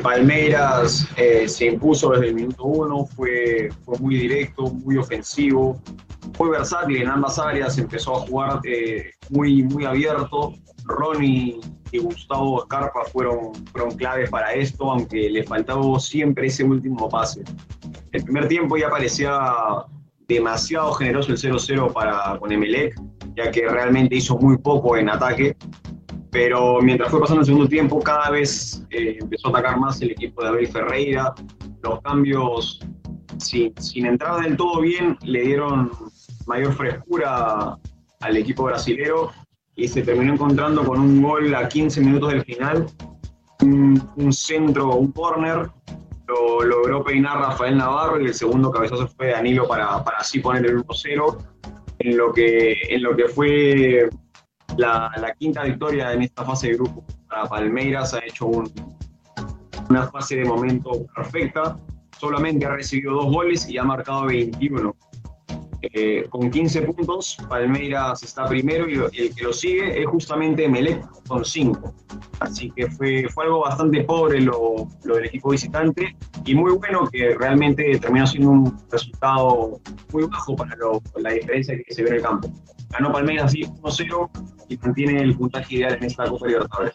Palmeiras eh, se impuso desde el minuto uno, fue, fue muy directo, muy ofensivo, muy versátil en ambas áreas, empezó a jugar eh, muy, muy abierto. Ronnie y Gustavo Escarpa fueron, fueron claves para esto, aunque le faltaba siempre ese último pase. El primer tiempo ya parecía demasiado generoso el 0-0 para con Emelec, ya que realmente hizo muy poco en ataque pero mientras fue pasando el segundo tiempo, cada vez eh, empezó a atacar más el equipo de Abel Ferreira. Los cambios, sin, sin entrar del todo bien, le dieron mayor frescura al equipo brasilero y se terminó encontrando con un gol a 15 minutos del final, un, centro, un corner, lo logró peinar Rafael Navarro y el segundo cabezazo fue Danilo para, para así poner el 1-0, en en lo que fue la, quinta victoria en esta fase de grupo para Palmeiras. Ha hecho una fase de momento perfecta. Solamente ha recibido dos goles y ha marcado 21. Eh, con 15 puntos, Palmeiras está primero y el que lo sigue es justamente Melec con 5. Así que fue, fue algo bastante pobre lo, lo, del equipo visitante y muy bueno que realmente terminó siendo un resultado muy bajo para la diferencia que se ve en el campo. Ganó Palmeiras 1-0 y mantiene el puntaje ideal en esta Copa Libertadores.